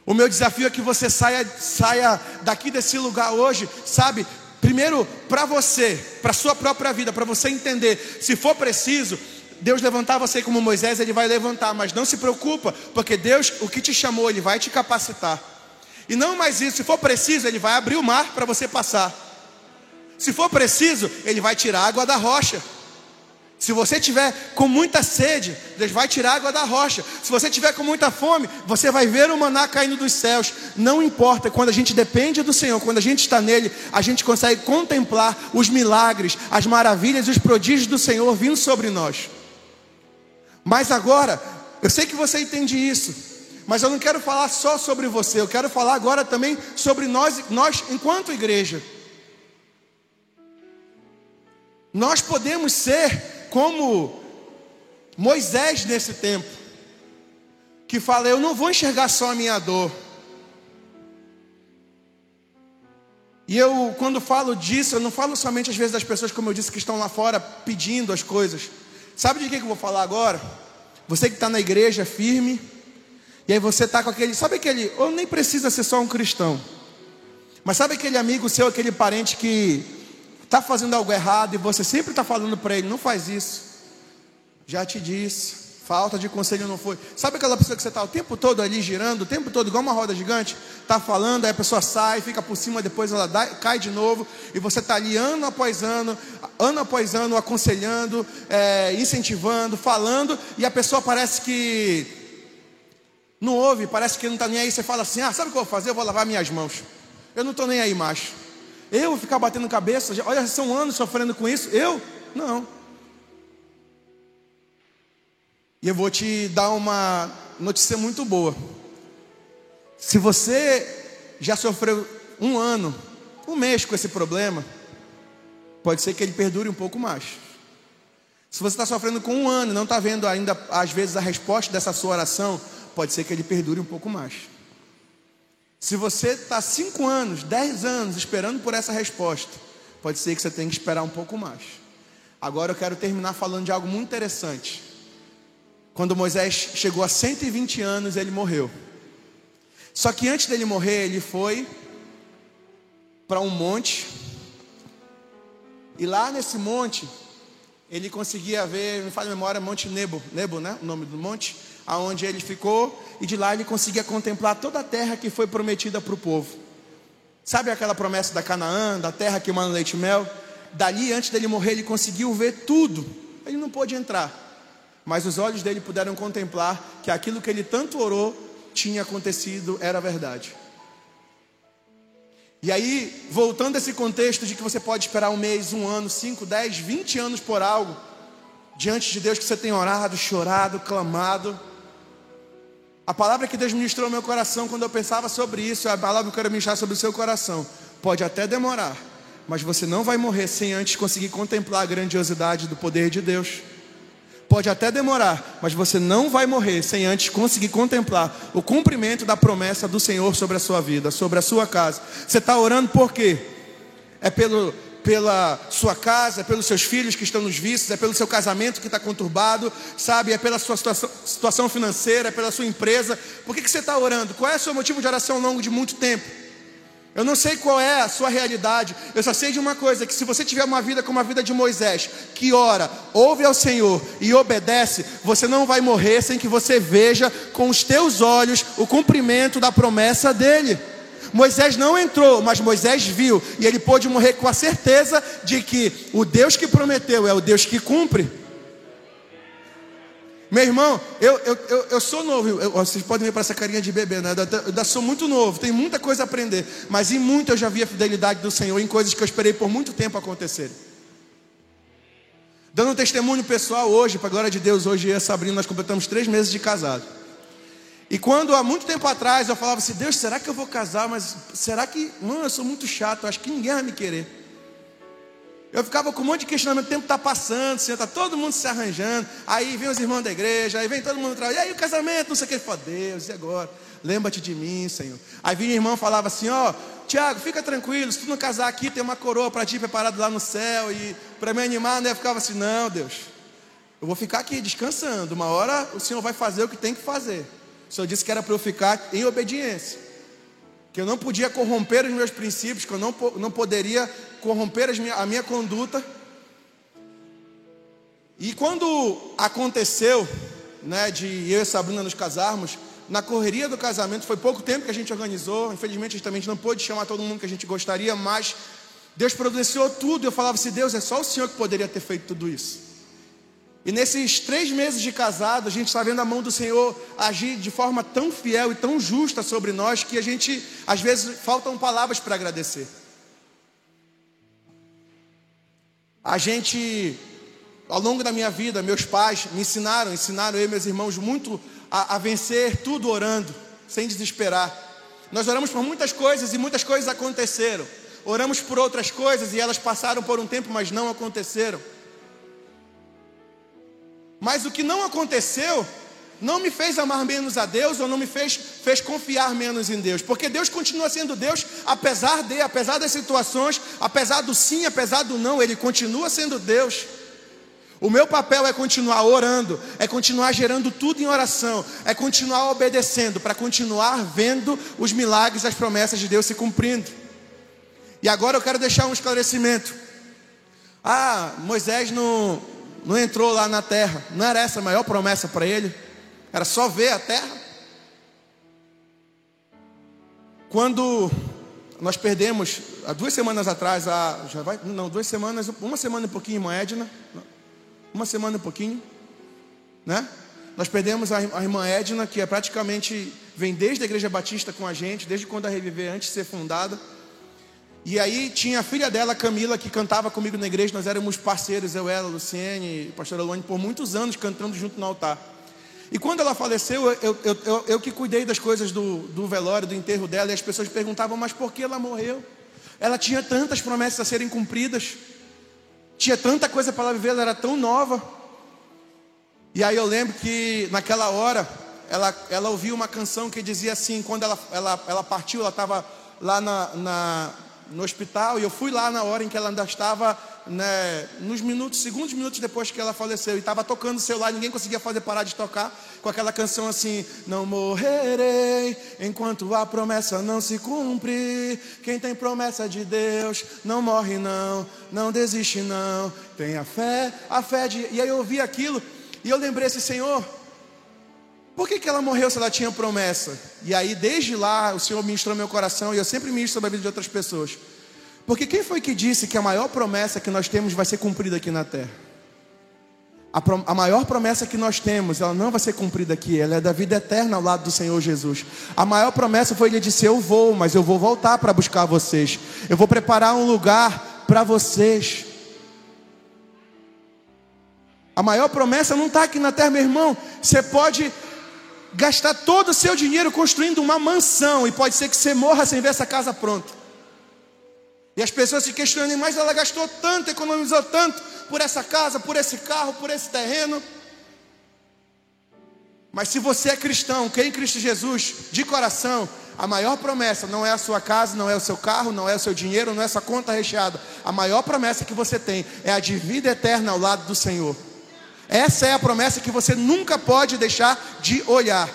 A: O meu desafio é que você saia, saia daqui desse lugar hoje, sabe? Primeiro, para você, para sua própria vida, para você entender, se for preciso, Deus levantar você como Moisés, Ele vai levantar, mas não se preocupa, porque Deus, o que te chamou, Ele vai te capacitar. E não mais isso, se for preciso, Ele vai abrir o mar para você passar. Se for preciso, Ele vai tirar a água da rocha. Se você tiver com muita sede, Deus vai tirar água da rocha. Se você tiver com muita fome, você vai ver o maná caindo dos céus. Não importa, quando a gente depende do Senhor, quando a gente está nele, a gente consegue contemplar os milagres, as maravilhas e os prodígios do Senhor vindo sobre nós. Mas agora, eu sei que você entende isso, mas eu não quero falar só sobre você, eu quero falar agora também sobre nós, nós enquanto igreja. Nós podemos ser como Moisés nesse tempo, que fala: Eu não vou enxergar só a minha dor. E eu, quando falo disso, eu não falo somente às vezes das pessoas, como eu disse, que estão lá fora pedindo as coisas. Sabe de que eu vou falar agora? Você que está na igreja firme, e aí você está com aquele, sabe aquele, ou nem precisa ser só um cristão, mas sabe aquele amigo seu, aquele parente que está fazendo algo errado e você sempre está falando para ele: não faz isso. Já te disse. Falta de conselho não foi. Sabe aquela pessoa que você está o tempo todo ali girando, o tempo todo, igual uma roda gigante? Está falando, aí a pessoa sai, fica por cima, depois ela dá, cai de novo, e você está ali ano após ano, ano após ano, aconselhando, é, incentivando, falando, e a pessoa parece que não ouve, parece que não está nem aí. Você fala assim: ah, sabe o que eu vou fazer? Eu vou lavar minhas mãos. Eu não estou nem aí mais. Eu ficar batendo cabeça, olha, são anos sofrendo com isso. Eu? Não. E eu vou te dar uma notícia muito boa. Se você já sofreu um ano, um mês com esse problema, pode ser que ele perdure um pouco mais. Se você está sofrendo com um ano e não está vendo ainda, às vezes, a resposta dessa sua oração, pode ser que ele perdure um pouco mais. Se você está cinco anos, dez anos esperando por essa resposta, pode ser que você tenha que esperar um pouco mais. Agora eu quero terminar falando de algo muito interessante. Quando Moisés chegou a 120 anos, ele morreu. Só que antes dele morrer, ele foi para um monte. E lá nesse monte, ele conseguia ver, me faz memória, Monte Nebo, Nebo, né? O nome do monte aonde ele ficou, e de lá ele conseguia contemplar toda a terra que foi prometida para o povo. Sabe aquela promessa da Canaã, da terra que manda leite e mel? Dali, antes dele morrer, ele conseguiu ver tudo. Ele não pôde entrar, mas os olhos dele puderam contemplar que aquilo que ele tanto orou tinha acontecido, era verdade. E aí, voltando a esse contexto de que você pode esperar um mês, um ano, cinco, dez, vinte anos por algo, diante de Deus que você tem orado, chorado, clamado, a palavra que Deus ministrou no meu coração quando eu pensava sobre isso, a palavra que eu quero ministrar sobre o seu coração. Pode até demorar, mas você não vai morrer sem antes conseguir contemplar a grandiosidade do poder de Deus. Pode até demorar, mas você não vai morrer sem antes conseguir contemplar o cumprimento da promessa do Senhor sobre a sua vida, sobre a sua casa. Você está orando por quê? É pelo pela sua casa, é pelos seus filhos que estão nos vícios, é pelo seu casamento que está conturbado, sabe? É pela sua situação, situação financeira, é pela sua empresa. Por que, que você está orando? Qual é o seu motivo de oração ao longo de muito tempo? Eu não sei qual é a sua realidade, eu só sei de uma coisa: que se você tiver uma vida como a vida de Moisés, que ora, ouve ao Senhor e obedece, você não vai morrer sem que você veja com os teus olhos o cumprimento da promessa dele. Moisés não entrou, mas Moisés viu, e ele pôde morrer com a certeza de que o Deus que prometeu é o Deus que cumpre. Meu irmão, eu, eu, eu, eu sou novo, eu, vocês podem ver para essa carinha de bebê, né? Eu, sou muito novo, tenho muita coisa a aprender, mas em muito eu já vi a fidelidade do Senhor em coisas que eu esperei por muito tempo acontecerem. Dando um testemunho pessoal hoje, para a glória de Deus, hoje eu e a Sabrina nós completamos três meses de casado. E quando há muito tempo atrás eu falava assim, Deus, será que eu vou casar? Mas será que, mano, eu sou muito chato, acho que ninguém vai me querer. Eu ficava com um monte de questionamento, o tempo está passando, assim, está todo mundo se arranjando. Aí vem os irmãos da igreja, aí vem todo mundo. E aí o casamento, não sei o que. Falou, Deus, e agora? Lembra-te de mim, Senhor. Aí vinha o irmão falava assim, ó, Tiago, fica tranquilo, se tu não casar aqui, tem uma coroa para ti preparada lá no céu. E para me animar, né, eu ficava assim, não, Deus, eu vou ficar aqui descansando. Uma hora o Senhor vai fazer o que tem que fazer. O Senhor disse que era para eu ficar em obediência. Que eu não podia corromper os meus princípios, que eu não, não poderia corromper minha, a minha conduta. E quando aconteceu, né, de eu e Sabrina nos casarmos, na correria do casamento, foi pouco tempo que a gente organizou, infelizmente a gente também não pôde chamar todo mundo que a gente gostaria, mas Deus providenciou tudo. Eu falava assim: Deus, é só o Senhor que poderia ter feito tudo isso. E nesses três meses de casado, a gente está vendo a mão do Senhor agir de forma tão fiel e tão justa sobre nós que a gente, às vezes, faltam palavras para agradecer. A gente, ao longo da minha vida, meus pais me ensinaram, ensinaram eu e meus irmãos muito a, a vencer tudo orando, sem desesperar. Nós oramos por muitas coisas e muitas coisas aconteceram. Oramos por outras coisas e elas passaram por um tempo, mas não aconteceram. Mas o que não aconteceu não me fez amar menos a Deus ou não me fez, fez confiar menos em Deus, porque Deus continua sendo Deus, apesar de, apesar das situações, apesar do sim, apesar do não, Ele continua sendo Deus. O meu papel é continuar orando, é continuar gerando tudo em oração, é continuar obedecendo, para continuar vendo os milagres, as promessas de Deus se cumprindo. E agora eu quero deixar um esclarecimento. Ah, Moisés não, não entrou lá na terra. Não era essa a maior promessa para ele? Era só ver a terra? Quando nós perdemos, há duas semanas atrás, a, já vai, não, duas semanas, uma semana e pouquinho, irmã Edna, uma semana e pouquinho, né? Nós perdemos a, a irmã Edna, que é praticamente, vem desde a Igreja Batista com a gente, desde quando a Reviver, antes de ser fundada. E aí tinha a filha dela, Camila, que cantava comigo na igreja, nós éramos parceiros, eu, ela, Luciene, pastora Luane, por muitos anos cantando junto no altar. E quando ela faleceu, eu, eu, eu, eu que cuidei das coisas do, do velório, do enterro dela, e as pessoas perguntavam, mas por que ela morreu? Ela tinha tantas promessas a serem cumpridas, tinha tanta coisa para ela viver, ela era tão nova. E aí eu lembro que naquela hora, ela, ela ouviu uma canção que dizia assim, quando ela, ela, ela partiu, ela estava lá na, na no hospital e eu fui lá na hora em que ela ainda estava, né, nos minutos, segundos minutos depois que ela faleceu, e estava tocando o celular, ninguém conseguia fazer parar de tocar, com aquela canção assim: Não morrerei enquanto a promessa não se cumprir. Quem tem promessa de Deus não morre, não, não desiste, não. Tenha fé, a fé de. E aí eu ouvi aquilo e eu lembrei assim: Senhor. Por que, que ela morreu se ela tinha promessa? E aí, desde lá, o Senhor ministrou meu coração e eu sempre ministro sobre a vida de outras pessoas. Porque quem foi que disse que a maior promessa que nós temos vai ser cumprida aqui na terra? A, a, maior promessa que nós temos, ela não vai ser cumprida aqui, ela é da vida eterna ao lado do Senhor Jesus. A maior promessa foi ele disse: Eu vou, mas eu vou voltar para buscar vocês. Eu vou preparar um lugar para vocês. A maior promessa não está aqui na terra, meu irmão. Você pode gastar todo o seu dinheiro construindo uma mansão e pode ser que você morra sem ver essa casa pronta. E as pessoas se questionam, mas ela gastou tanto, economizou tanto por essa casa, por esse carro, por esse terreno. Mas se você é cristão, quem em Cristo Jesus, de coração, a maior promessa não é a sua casa, não é o seu carro, não é o seu dinheiro, não é essa conta recheada. A maior promessa que você tem é a de vida eterna ao lado do Senhor. Essa é a promessa que você nunca pode deixar de olhar.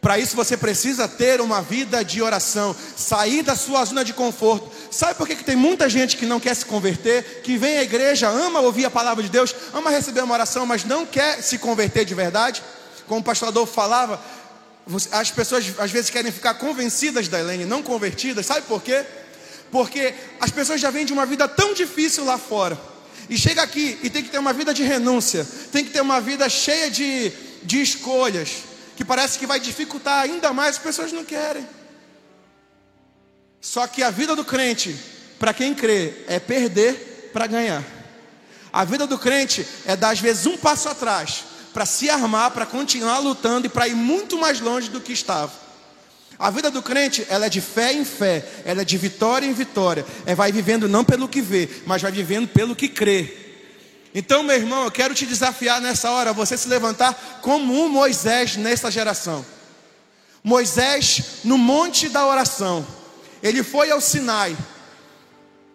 A: Para isso você precisa ter uma vida de oração, sair da sua zona de conforto. Sabe por que, que tem muita gente que não quer se converter, que vem à igreja, ama ouvir a palavra de Deus, ama receber uma oração, mas não quer se converter de verdade? Como o pastor Adolfo falava, as pessoas às vezes querem ficar convencidas da Helene, não convertidas. Sabe por quê? Porque as pessoas já vêm de uma vida tão difícil lá fora e chega aqui e tem que ter uma vida de renúncia, tem que ter uma vida cheia de, de escolhas, que parece que vai dificultar ainda mais, as pessoas não querem. Só que a vida do crente, para quem crê, é perder para ganhar. A vida do crente é dar às vezes um passo atrás para se armar, para continuar lutando e para ir muito mais longe do que estava. A vida do crente, ela é de fé em fé, ela é de vitória em vitória. É vai vivendo não pelo que vê, mas vai vivendo pelo que crê. Então, meu irmão, eu quero te desafiar nessa hora, você se levantar como um Moisés nessa geração. Moisés no monte da oração. Ele foi ao Sinai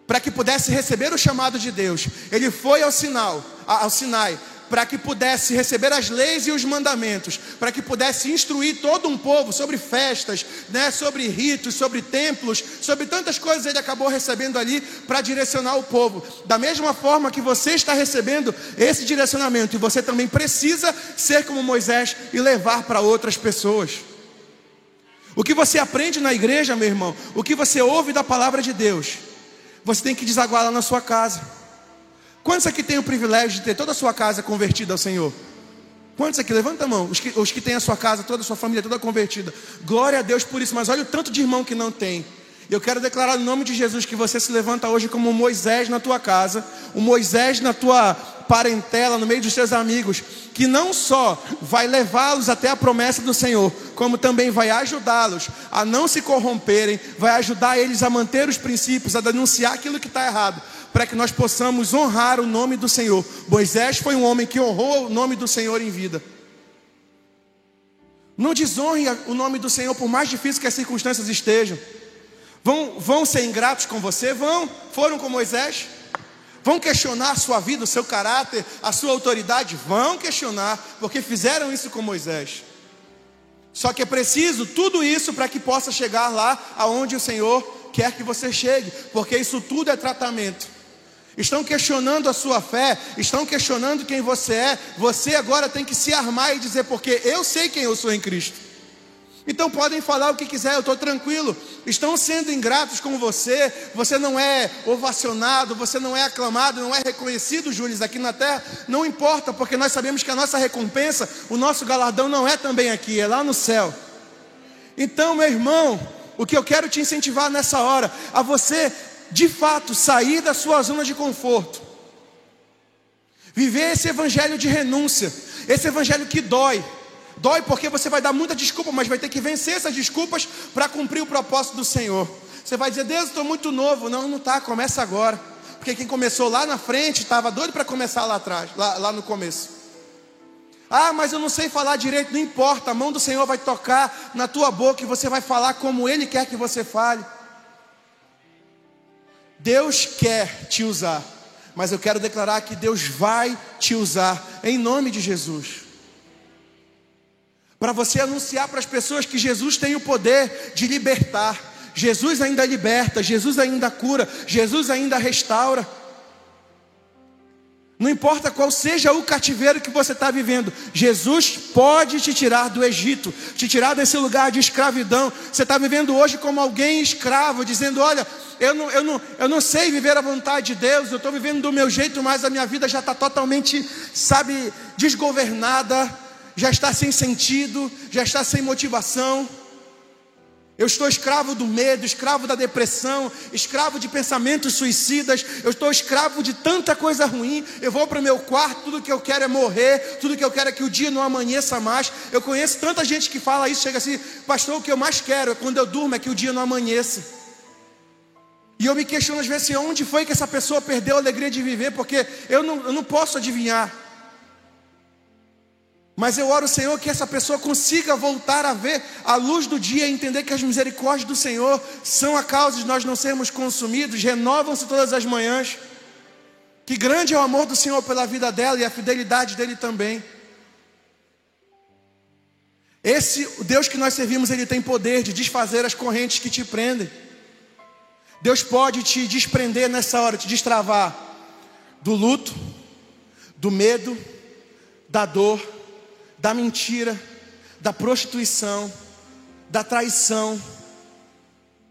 A: para que pudesse receber o chamado de Deus. Ele foi ao Sinal, ao Sinai para que pudesse receber as leis e os mandamentos, para que pudesse instruir todo um povo sobre festas, né, sobre ritos, sobre templos, sobre tantas coisas ele acabou recebendo ali para direcionar o povo. Da mesma forma que você está recebendo esse direcionamento, e você também precisa ser como Moisés e levar para outras pessoas. O que você aprende na igreja, meu irmão, o que você ouve da palavra de Deus, você tem que desaguar lá na sua casa. Quantos aqui têm o privilégio de ter toda a sua casa convertida ao Senhor? Quantos aqui? Levanta a mão. Os que, os que têm a sua casa, toda a sua família, toda convertida. Glória a Deus por isso. Mas olha o tanto de irmão que não tem. Eu quero declarar no nome de Jesus que você se levanta hoje como Moisés na tua casa, o Moisés na tua parentela, no meio dos seus amigos, que não só vai levá-los até a promessa do Senhor, como também vai ajudá-los a não se corromperem, vai ajudar eles a manter os princípios, a denunciar aquilo que está errado, para que nós possamos honrar o nome do Senhor. Moisés foi um homem que honrou o nome do Senhor em vida. Não desonre o nome do Senhor, por mais difícil que as circunstâncias estejam. Vão, vão ser ingratos com você? Vão. Foram com Moisés? Vão questionar a sua vida, o seu caráter, a sua autoridade? Vão questionar, porque fizeram isso com Moisés. Só que é preciso tudo isso para que possa chegar lá aonde o Senhor quer que você chegue, porque isso tudo é tratamento. Estão questionando a sua fé, estão questionando quem você é. Você agora tem que se armar e dizer, porque eu sei quem eu sou em Cristo. Então podem falar o que quiser, eu estou tranquilo. Estão sendo ingratos com você, você não é ovacionado, você não é aclamado, não é reconhecido, Júlio, aqui na terra. Não importa, porque nós sabemos que a nossa recompensa, o nosso galardão não é também aqui, é lá no céu. Então, meu irmão, o que eu quero te incentivar nessa hora, a você de fato sair da sua zona de conforto, viver esse evangelho de renúncia, esse evangelho que dói. Dói porque você vai dar muita desculpa, mas vai ter que vencer essas desculpas para cumprir o propósito do Senhor. Você vai dizer, Deus, estou muito novo. Não, não está, começa agora. Porque quem começou lá na frente estava doido para começar lá atrás, lá, lá no começo. Ah, mas eu não sei falar direito, não importa, a mão do Senhor vai tocar na tua boca e você vai falar como Ele quer que você fale. Deus quer te usar, mas eu quero declarar que Deus vai te usar, em nome de Jesus para você anunciar para as pessoas que Jesus tem o poder de libertar. Jesus ainda liberta, Jesus ainda cura, Jesus ainda restaura. Não importa qual seja o cativeiro que você está vivendo, Jesus pode te tirar do Egito, te tirar desse lugar de escravidão. Você está vivendo hoje como alguém escravo, dizendo: Olha, eu não, eu não, eu não sei viver a vontade de Deus, eu estou vivendo do meu jeito, mas a minha vida já está totalmente, sabe, desgovernada já está sem sentido, já está sem motivação. Eu estou escravo do medo, escravo da depressão, escravo de pensamentos suicidas, eu estou escravo de tanta coisa ruim. Eu vou para o meu quarto, tudo que eu quero é morrer, tudo que eu quero é que o dia não amanheça mais. Eu conheço tanta gente que fala isso, chega assim, pastor, o que eu mais quero é quando eu durmo é que o dia não amanheça. E eu me questiono às vezes assim, onde foi que essa pessoa perdeu a alegria de viver, porque eu não, eu não posso adivinhar. Mas eu oro, Senhor, que essa pessoa consiga voltar a ver a luz do dia entender que as misericórdias do Senhor são a causa de nós não sermos consumidos, renovam-se todas as manhãs. Que grande é o amor do Senhor pela vida dela e a fidelidade dele também. Esse Deus que nós servimos, ele tem poder de desfazer as correntes que te prendem. Deus pode te desprender nessa hora, te destravar do luto, do medo, da dor da mentira, da prostituição, da traição,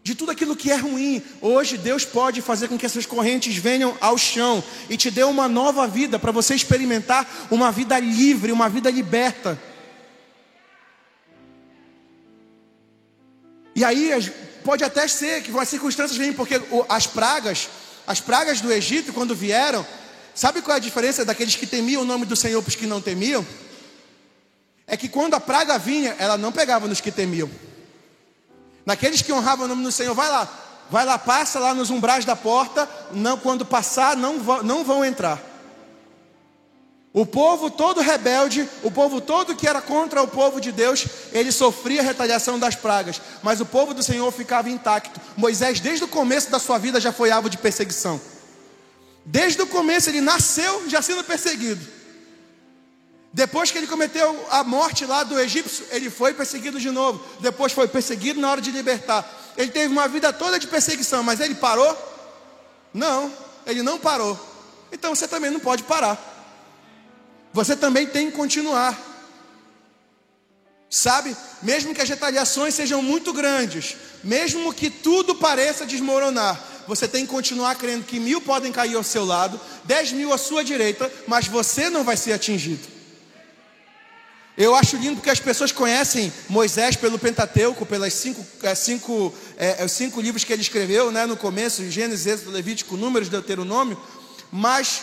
A: de tudo aquilo que é ruim. Hoje Deus pode fazer com que essas correntes venham ao chão e te dê uma nova vida para você experimentar uma vida livre, uma vida liberta. E aí pode até ser que as circunstâncias venham porque as pragas, as pragas do Egito quando vieram, sabe qual é a diferença daqueles que temiam o nome do Senhor para os que não temiam? É que quando a praga vinha, ela não pegava nos que temiam. Naqueles que honravam o nome do Senhor, vai lá, vai lá, passa lá nos umbrais da porta, não, quando passar, não, não vão entrar. O povo todo rebelde, o povo todo que era contra o povo de Deus, ele sofria a retaliação das pragas, mas o povo do Senhor ficava intacto. Moisés, desde o começo da sua vida, já foi alvo de perseguição. Desde o começo, ele nasceu já sendo perseguido. Depois que ele cometeu a morte lá do egípcio, ele foi perseguido de novo. Depois foi perseguido na hora de libertar. Ele teve uma vida toda de perseguição, mas ele parou? Não, ele não parou. Então você também não pode parar você também tem que continuar. Sabe? Mesmo que as retaliações sejam muito grandes, mesmo que tudo pareça desmoronar, você tem que continuar crendo que mil podem cair ao seu lado, dez mil à sua direita, mas você não vai ser atingido. Eu acho lindo porque as pessoas conhecem Moisés pelo Pentateuco, pelas cinco, é, cinco, é, cinco livros que ele escreveu, né, no começo, Gênesis, Êxodo, Levítico, Números, Deuteronômio, mas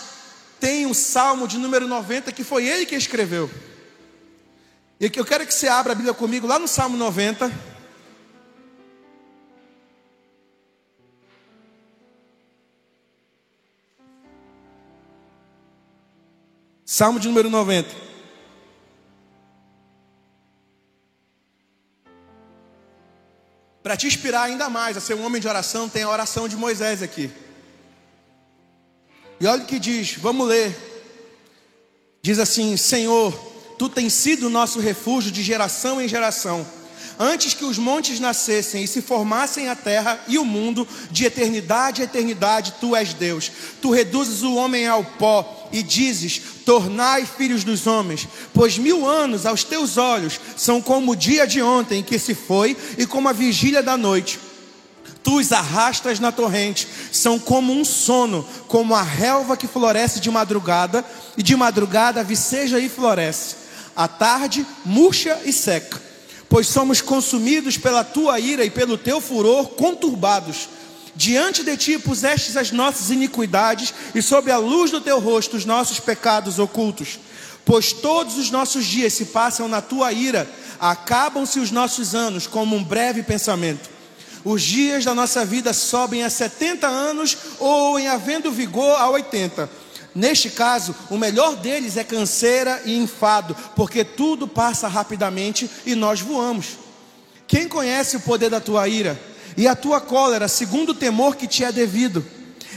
A: tem o Salmo de número 90 que foi ele que escreveu. E eu quero que você abra a Bíblia comigo lá no Salmo 90. Salmo de número 90. Para te inspirar ainda mais a ser um homem de oração, tem a oração de Moisés aqui. E olha o que diz, vamos ler. Diz assim: Senhor, tu tens sido nosso refúgio de geração em geração. Antes que os montes nascessem e se formassem a terra e o mundo, de eternidade a eternidade, tu és Deus. Tu reduzes o homem ao pó e dizes: Tornai filhos dos homens, pois mil anos aos teus olhos são como o dia de ontem que se foi e como a vigília da noite. Tu os arrastas na torrente, são como um sono, como a relva que floresce de madrugada, e de madrugada viceja e floresce. À tarde murcha e seca, pois somos consumidos pela tua ira e pelo teu furor conturbados. Diante de ti pusestes as nossas iniquidades, e sob a luz do teu rosto os nossos pecados ocultos. Pois todos os nossos dias se passam na tua ira, acabam-se os nossos anos como um breve pensamento. Os dias da nossa vida sobem a 70 anos ou, em havendo vigor, a 80. Neste caso, o melhor deles é canseira e enfado, porque tudo passa rapidamente e nós voamos. Quem conhece o poder da tua ira e a tua cólera, segundo o temor que te é devido?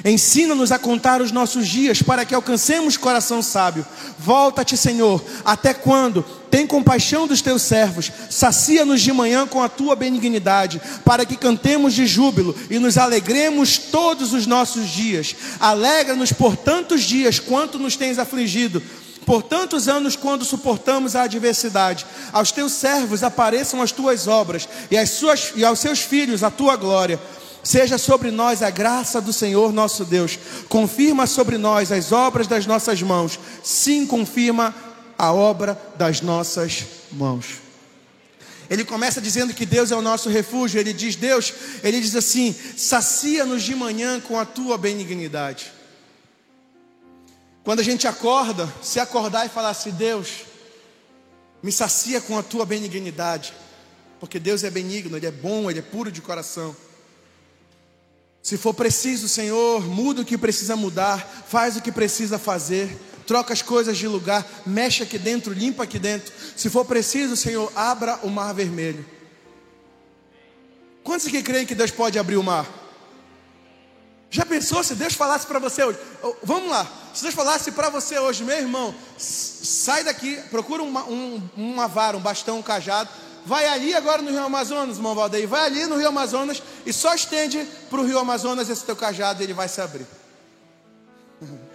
A: Ensina-nos a contar os nossos dias para que alcancemos coração sábio. Volta-te, Senhor, até quando? Tem compaixão dos teus servos, sacia-nos de manhã com a tua benignidade, para que cantemos de júbilo e nos alegremos todos os nossos dias. Alegra-nos por tantos dias quanto nos tens afligido por tantos anos quando suportamos a adversidade. Aos teus servos apareçam as tuas obras e, suas, e aos seus filhos a tua glória. Seja sobre nós a graça do Senhor nosso Deus. Confirma sobre nós as obras das nossas mãos. Sim, confirma a obra das nossas mãos. Ele começa dizendo que Deus é o nosso refúgio. Ele diz: Deus, ele diz assim: sacia-nos de manhã com a tua benignidade. Quando a gente acorda, se acordar e falar assim: Deus, me sacia com a tua benignidade, porque Deus é benigno, Ele é bom, Ele é puro de coração. Se for preciso, Senhor, muda o que precisa mudar, faz o que precisa fazer, troca as coisas de lugar, mexe aqui dentro, limpa aqui dentro. Se for preciso, Senhor, abra o mar vermelho. Quantos aqui creem que Deus pode abrir o mar? Já pensou se Deus falasse para você hoje? Vamos lá, se Deus falasse para você hoje, meu irmão, sai daqui, procura uma, um, uma vara, um bastão, um cajado, vai ali agora no Rio Amazonas, irmão Valdeir, vai ali no Rio Amazonas e só estende para o Rio Amazonas esse teu cajado e ele vai se abrir.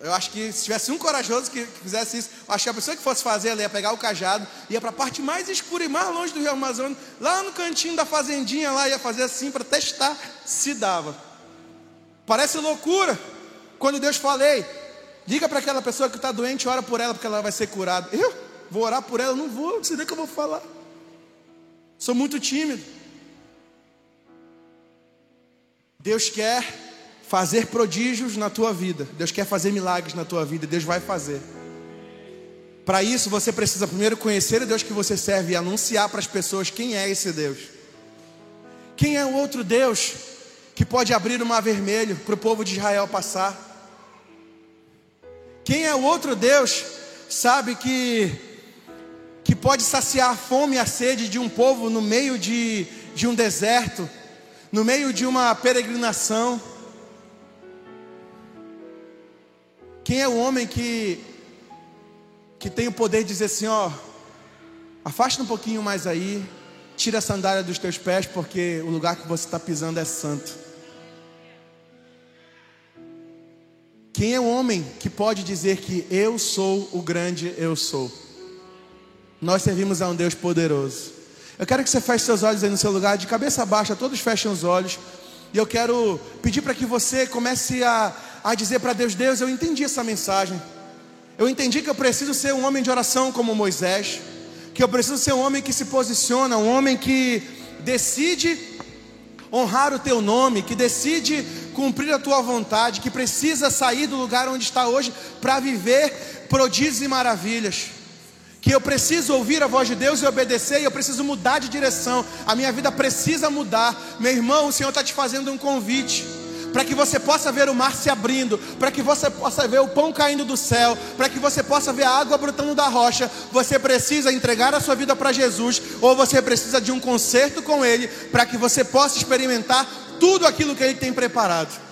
A: Eu acho que se tivesse um corajoso que, fizesse isso, acho que a pessoa que fosse fazer, ela ia pegar o cajado, ia para a parte mais escura e mais longe do Rio Amazonas, lá no cantinho da fazendinha, lá ia fazer assim para testar se dava. Parece loucura. Quando Deus falei, diga para aquela pessoa que está doente, ora por ela, porque ela vai ser curada. Eu? Vou orar por ela, não vou, não sei nem o que eu vou falar. Sou muito tímido. Deus quer fazer prodígios na tua vida. Deus quer fazer milagres na tua vida. Deus vai fazer. Para isso você precisa primeiro conhecer o Deus que você serve e anunciar para as pessoas quem é esse Deus. Quem é o outro Deus que pode abrir o mar vermelho para o povo de Israel passar? Quem é o outro Deus, sabe que que pode saciar a fome e a sede de um povo no meio de, de um deserto, no meio de uma peregrinação? Quem é o homem que que tem o poder de dizer assim, ó, afasta um pouquinho mais aí, tira a sandália dos teus pés, porque o lugar que você está pisando é santo. Quem é o homem que pode dizer que eu sou o grande eu sou? Nós servimos a um Deus poderoso. Eu quero que você feche seus olhos aí no seu lugar, de cabeça baixa, todos fechem os olhos. E eu quero pedir para que você comece a, a dizer para Deus: Deus, eu entendi essa mensagem. Eu entendi que eu preciso ser um homem de oração como Moisés, que eu preciso ser um homem que se posiciona, um homem que decide honrar o teu nome, que decide cumprir a tua vontade, que precisa sair do lugar onde está hoje para viver prodígios e maravilhas. Que eu preciso ouvir a voz de Deus e obedecer, e eu preciso mudar de direção, a minha vida precisa mudar. Meu irmão, o Senhor está te fazendo um convite para que você possa ver o mar se abrindo, para que você possa ver o pão caindo do céu, para que você possa ver a água brotando da rocha, você precisa entregar a sua vida para Jesus, ou você precisa de um concerto com Ele, para que você possa experimentar tudo aquilo que Ele tem preparado.